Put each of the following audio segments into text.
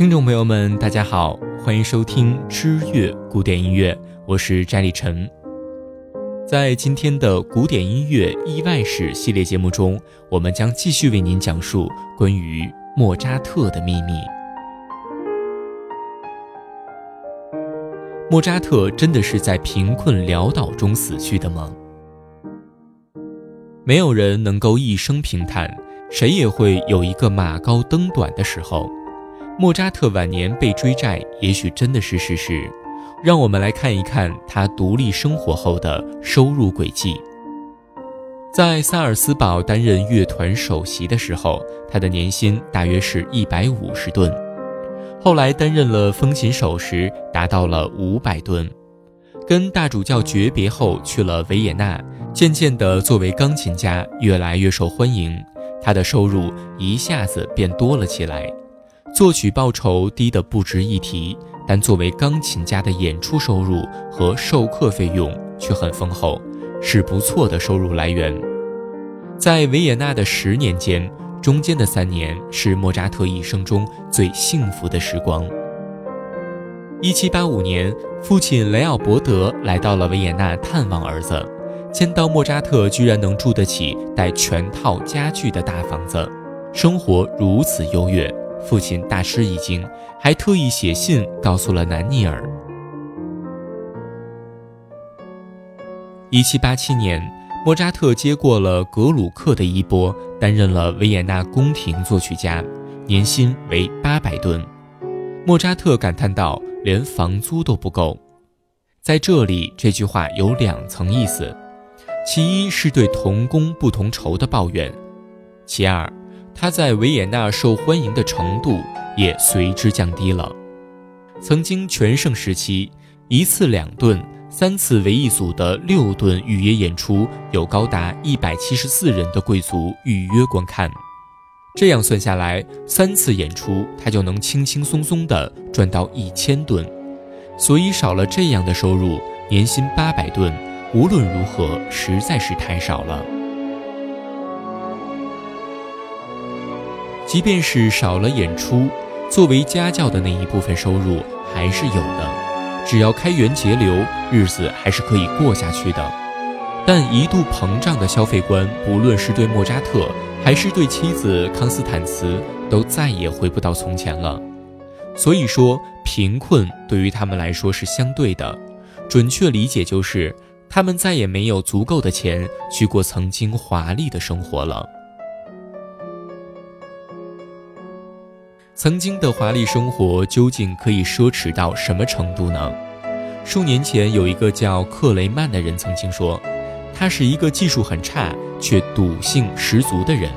听众朋友们，大家好，欢迎收听《知乐古典音乐》，我是翟立晨。在今天的古典音乐意外史系列节目中，我们将继续为您讲述关于莫扎特的秘密。莫扎特真的是在贫困潦倒中死去的吗？没有人能够一生平坦，谁也会有一个马高登短的时候。莫扎特晚年被追债，也许真的是事实。让我们来看一看他独立生活后的收入轨迹。在萨尔斯堡担任乐团首席的时候，他的年薪大约是一百五十吨。后来担任了风琴手时，达到了五百吨。跟大主教诀别后，去了维也纳，渐渐地作为钢琴家越来越受欢迎，他的收入一下子变多了起来。作曲报酬低得不值一提，但作为钢琴家的演出收入和授课费用却很丰厚，是不错的收入来源。在维也纳的十年间，中间的三年是莫扎特一生中最幸福的时光。一七八五年，父亲雷奥伯德来到了维也纳探望儿子，见到莫扎特居然能住得起带全套家具的大房子，生活如此优越。父亲大吃一惊，还特意写信告诉了南尼尔。一七八七年，莫扎特接过了格鲁克的衣钵，担任了维也纳宫廷作曲家，年薪为八百吨。莫扎特感叹道：“连房租都不够。”在这里，这句话有两层意思：其一是对同工不同酬的抱怨；其二。他在维也纳受欢迎的程度也随之降低了。曾经全盛时期，一次两顿，三次为一组的六顿预约演出，有高达一百七十四人的贵族预约观看。这样算下来，三次演出他就能轻轻松松地赚到一千吨。所以少了这样的收入，年薪八百吨，无论如何实在是太少了。即便是少了演出，作为家教的那一部分收入还是有的，只要开源节流，日子还是可以过下去的。但一度膨胀的消费观，不论是对莫扎特，还是对妻子康斯坦茨，都再也回不到从前了。所以说，贫困对于他们来说是相对的，准确理解就是，他们再也没有足够的钱去过曾经华丽的生活了。曾经的华丽生活究竟可以奢侈到什么程度呢？数年前，有一个叫克雷曼的人曾经说，他是一个技术很差却赌性十足的人。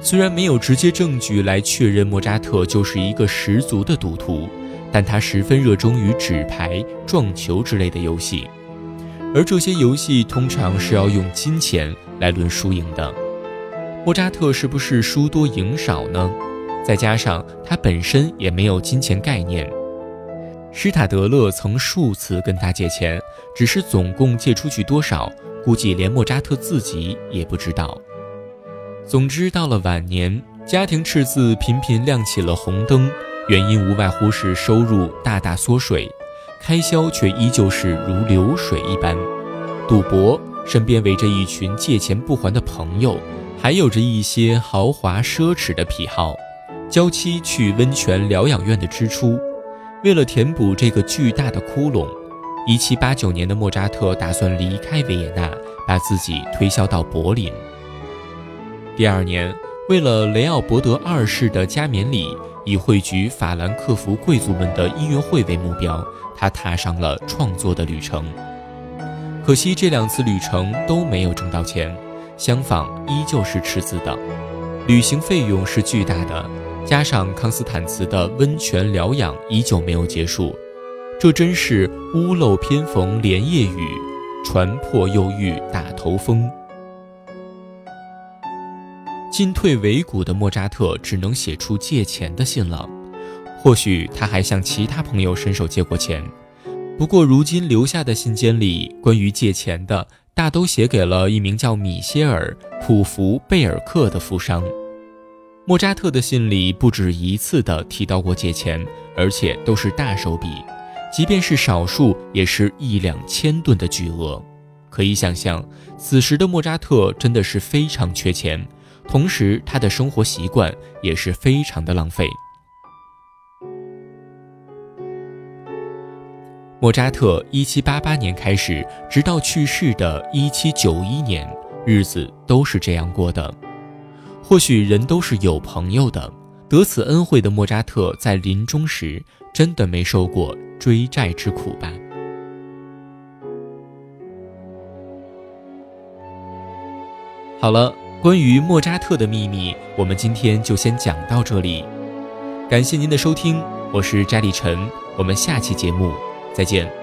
虽然没有直接证据来确认莫扎特就是一个十足的赌徒，但他十分热衷于纸牌、撞球之类的游戏，而这些游戏通常是要用金钱来论输赢的。莫扎特是不是输多赢少呢？再加上他本身也没有金钱概念，施塔德勒曾数次跟他借钱，只是总共借出去多少，估计连莫扎特自己也不知道。总之，到了晚年，家庭赤字频频亮起了红灯，原因无外乎是收入大大缩水，开销却依旧是如流水一般。赌博，身边围着一群借钱不还的朋友，还有着一些豪华奢侈的癖好。娇妻去温泉疗养院的支出，为了填补这个巨大的窟窿，1789年的莫扎特打算离开维也纳，把自己推销到柏林。第二年，为了雷奥伯德二世的加冕礼，以汇聚法兰克福贵族们的音乐会为目标，他踏上了创作的旅程。可惜这两次旅程都没有挣到钱，相反依旧是赤字的，旅行费用是巨大的。加上康斯坦茨的温泉疗养依旧没有结束，这真是屋漏偏逢连夜雨，船破又遇打头风。进退维谷的莫扎特只能写出借钱的信了，或许他还向其他朋友伸手借过钱，不过如今留下的信笺里，关于借钱的大都写给了一名叫米歇尔·普福贝尔克的富商。莫扎特的信里不止一次地提到过借钱，而且都是大手笔，即便是少数，也是一两千吨的巨额。可以想象，此时的莫扎特真的是非常缺钱。同时，他的生活习惯也是非常的浪费。莫扎特一七八八年开始，直到去世的一七九一年，日子都是这样过的。或许人都是有朋友的，得此恩惠的莫扎特在临终时真的没受过追债之苦吧？好了。关于莫扎特的秘密，我们今天就先讲到这里。感谢您的收听，我是扎里晨，我们下期节目再见。